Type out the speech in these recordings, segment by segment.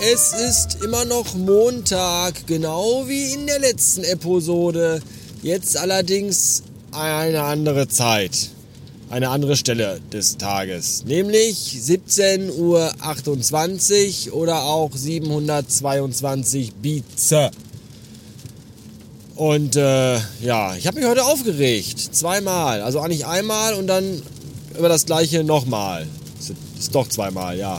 Es ist immer noch Montag, genau wie in der letzten Episode. Jetzt allerdings eine andere Zeit. Eine andere Stelle des Tages. Nämlich 17.28 Uhr oder auch 722 Beats. Und äh, ja, ich habe mich heute aufgeregt. Zweimal. Also eigentlich einmal und dann über das gleiche nochmal. Ist doch zweimal, ja.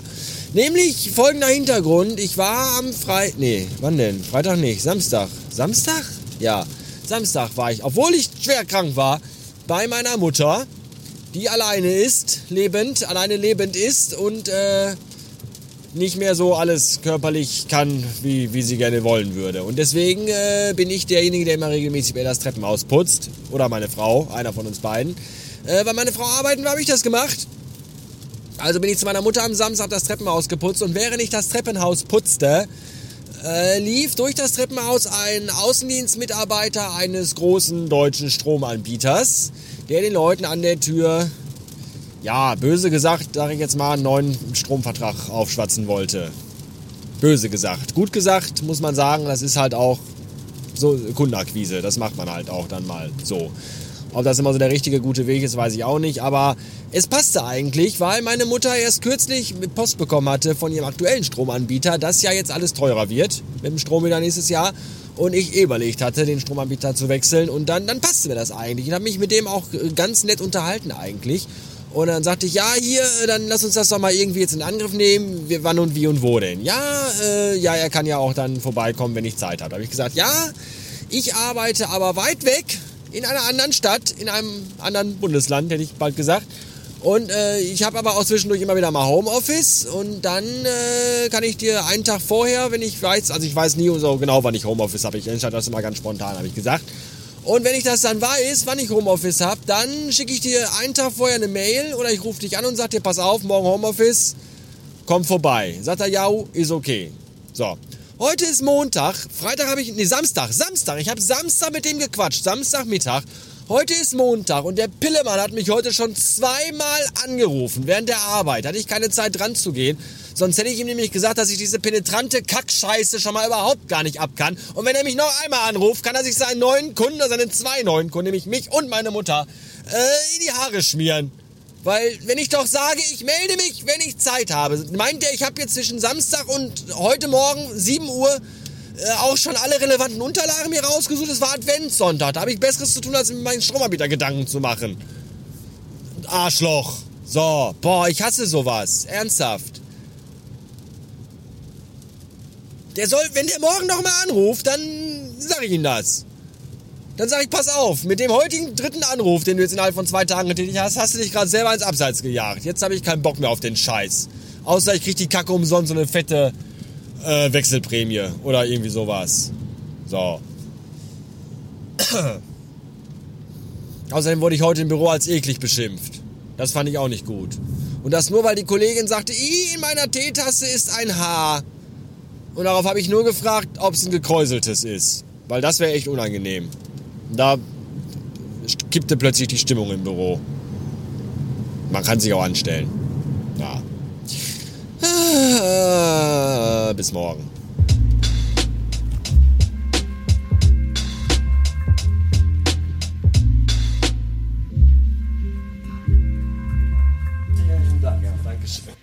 Nämlich folgender Hintergrund. Ich war am Freitag. Nee, wann denn? Freitag nicht. Samstag. Samstag? Ja. Samstag war ich, obwohl ich schwer krank war, bei meiner Mutter, die alleine ist, lebend, alleine lebend ist und äh, nicht mehr so alles körperlich kann, wie, wie sie gerne wollen würde. Und deswegen äh, bin ich derjenige, der immer regelmäßig bei das Treppenhaus putzt. Oder meine Frau, einer von uns beiden. Äh, weil meine Frau arbeiten war, habe ich das gemacht. Also bin ich zu meiner Mutter am Samstag das Treppenhaus geputzt und während ich das Treppenhaus putzte, äh, lief durch das Treppenhaus ein Außendienstmitarbeiter eines großen deutschen Stromanbieters, der den Leuten an der Tür, ja, böse gesagt, sage ich jetzt mal, einen neuen Stromvertrag aufschwatzen wollte. Böse gesagt. Gut gesagt, muss man sagen, das ist halt auch so Kundenakquise. Das macht man halt auch dann mal so. Ob das immer so der richtige gute Weg ist, weiß ich auch nicht. Aber es passte eigentlich, weil meine Mutter erst kürzlich mit Post bekommen hatte von ihrem aktuellen Stromanbieter, dass ja jetzt alles teurer wird mit dem Strom wieder nächstes Jahr. Und ich überlegt hatte, den Stromanbieter zu wechseln. Und dann, dann passte mir das eigentlich. Ich habe mich mit dem auch ganz nett unterhalten eigentlich. Und dann sagte ich, ja, hier, dann lass uns das doch mal irgendwie jetzt in Angriff nehmen. Wann und wie und wo denn? Ja, äh, ja, er kann ja auch dann vorbeikommen, wenn ich Zeit habe. Da habe ich gesagt, ja, ich arbeite aber weit weg in einer anderen Stadt, in einem anderen Bundesland, hätte ich bald gesagt. Und äh, ich habe aber auch zwischendurch immer wieder mal Homeoffice und dann äh, kann ich dir einen Tag vorher, wenn ich weiß, also ich weiß nie so genau, wann ich Homeoffice habe, ich entscheide das immer ganz spontan, habe ich gesagt. Und wenn ich das dann weiß, wann ich Homeoffice habe, dann schicke ich dir einen Tag vorher eine Mail oder ich rufe dich an und sage dir, pass auf, morgen Homeoffice, komm vorbei. Sagt er, ja, ist okay. So. Heute ist Montag, Freitag habe ich, nee, Samstag, Samstag, ich habe Samstag mit dem gequatscht, Samstagmittag. Heute ist Montag und der Pillemann hat mich heute schon zweimal angerufen während der Arbeit. Hatte ich keine Zeit dran zu gehen. Sonst hätte ich ihm nämlich gesagt, dass ich diese penetrante Kackscheiße schon mal überhaupt gar nicht ab kann. Und wenn er mich noch einmal anruft, kann er sich seinen neuen Kunden seinen zwei neuen Kunden, nämlich mich und meine Mutter, äh, in die Haare schmieren. Weil, wenn ich doch sage, ich melde mich, wenn ich Zeit habe, meint er, ich habe jetzt zwischen Samstag und heute Morgen 7 Uhr äh, auch schon alle relevanten Unterlagen mir rausgesucht. Es war Adventssonntag. Da habe ich Besseres zu tun, als mit meinen Stromanbieter Gedanken zu machen. Arschloch. So, boah, ich hasse sowas. Ernsthaft. Der soll, wenn der morgen nochmal anruft, dann sage ich ihm das. Dann sage ich, pass auf, mit dem heutigen dritten Anruf, den du jetzt innerhalb von zwei Tagen getätigt hast, hast du dich gerade selber ins Abseits gejagt. Jetzt habe ich keinen Bock mehr auf den Scheiß. Außer ich krieg die Kacke umsonst so eine fette äh, Wechselprämie oder irgendwie sowas. So. Außerdem wurde ich heute im Büro als eklig beschimpft. Das fand ich auch nicht gut. Und das nur, weil die Kollegin sagte, in meiner Teetasse ist ein Haar. Und darauf habe ich nur gefragt, ob es ein gekräuseltes ist. Weil das wäre echt unangenehm. Da kippte plötzlich die Stimmung im Büro. Man kann sich auch anstellen. Ja. Bis morgen. Vielen Dank. Ja, Dankeschön.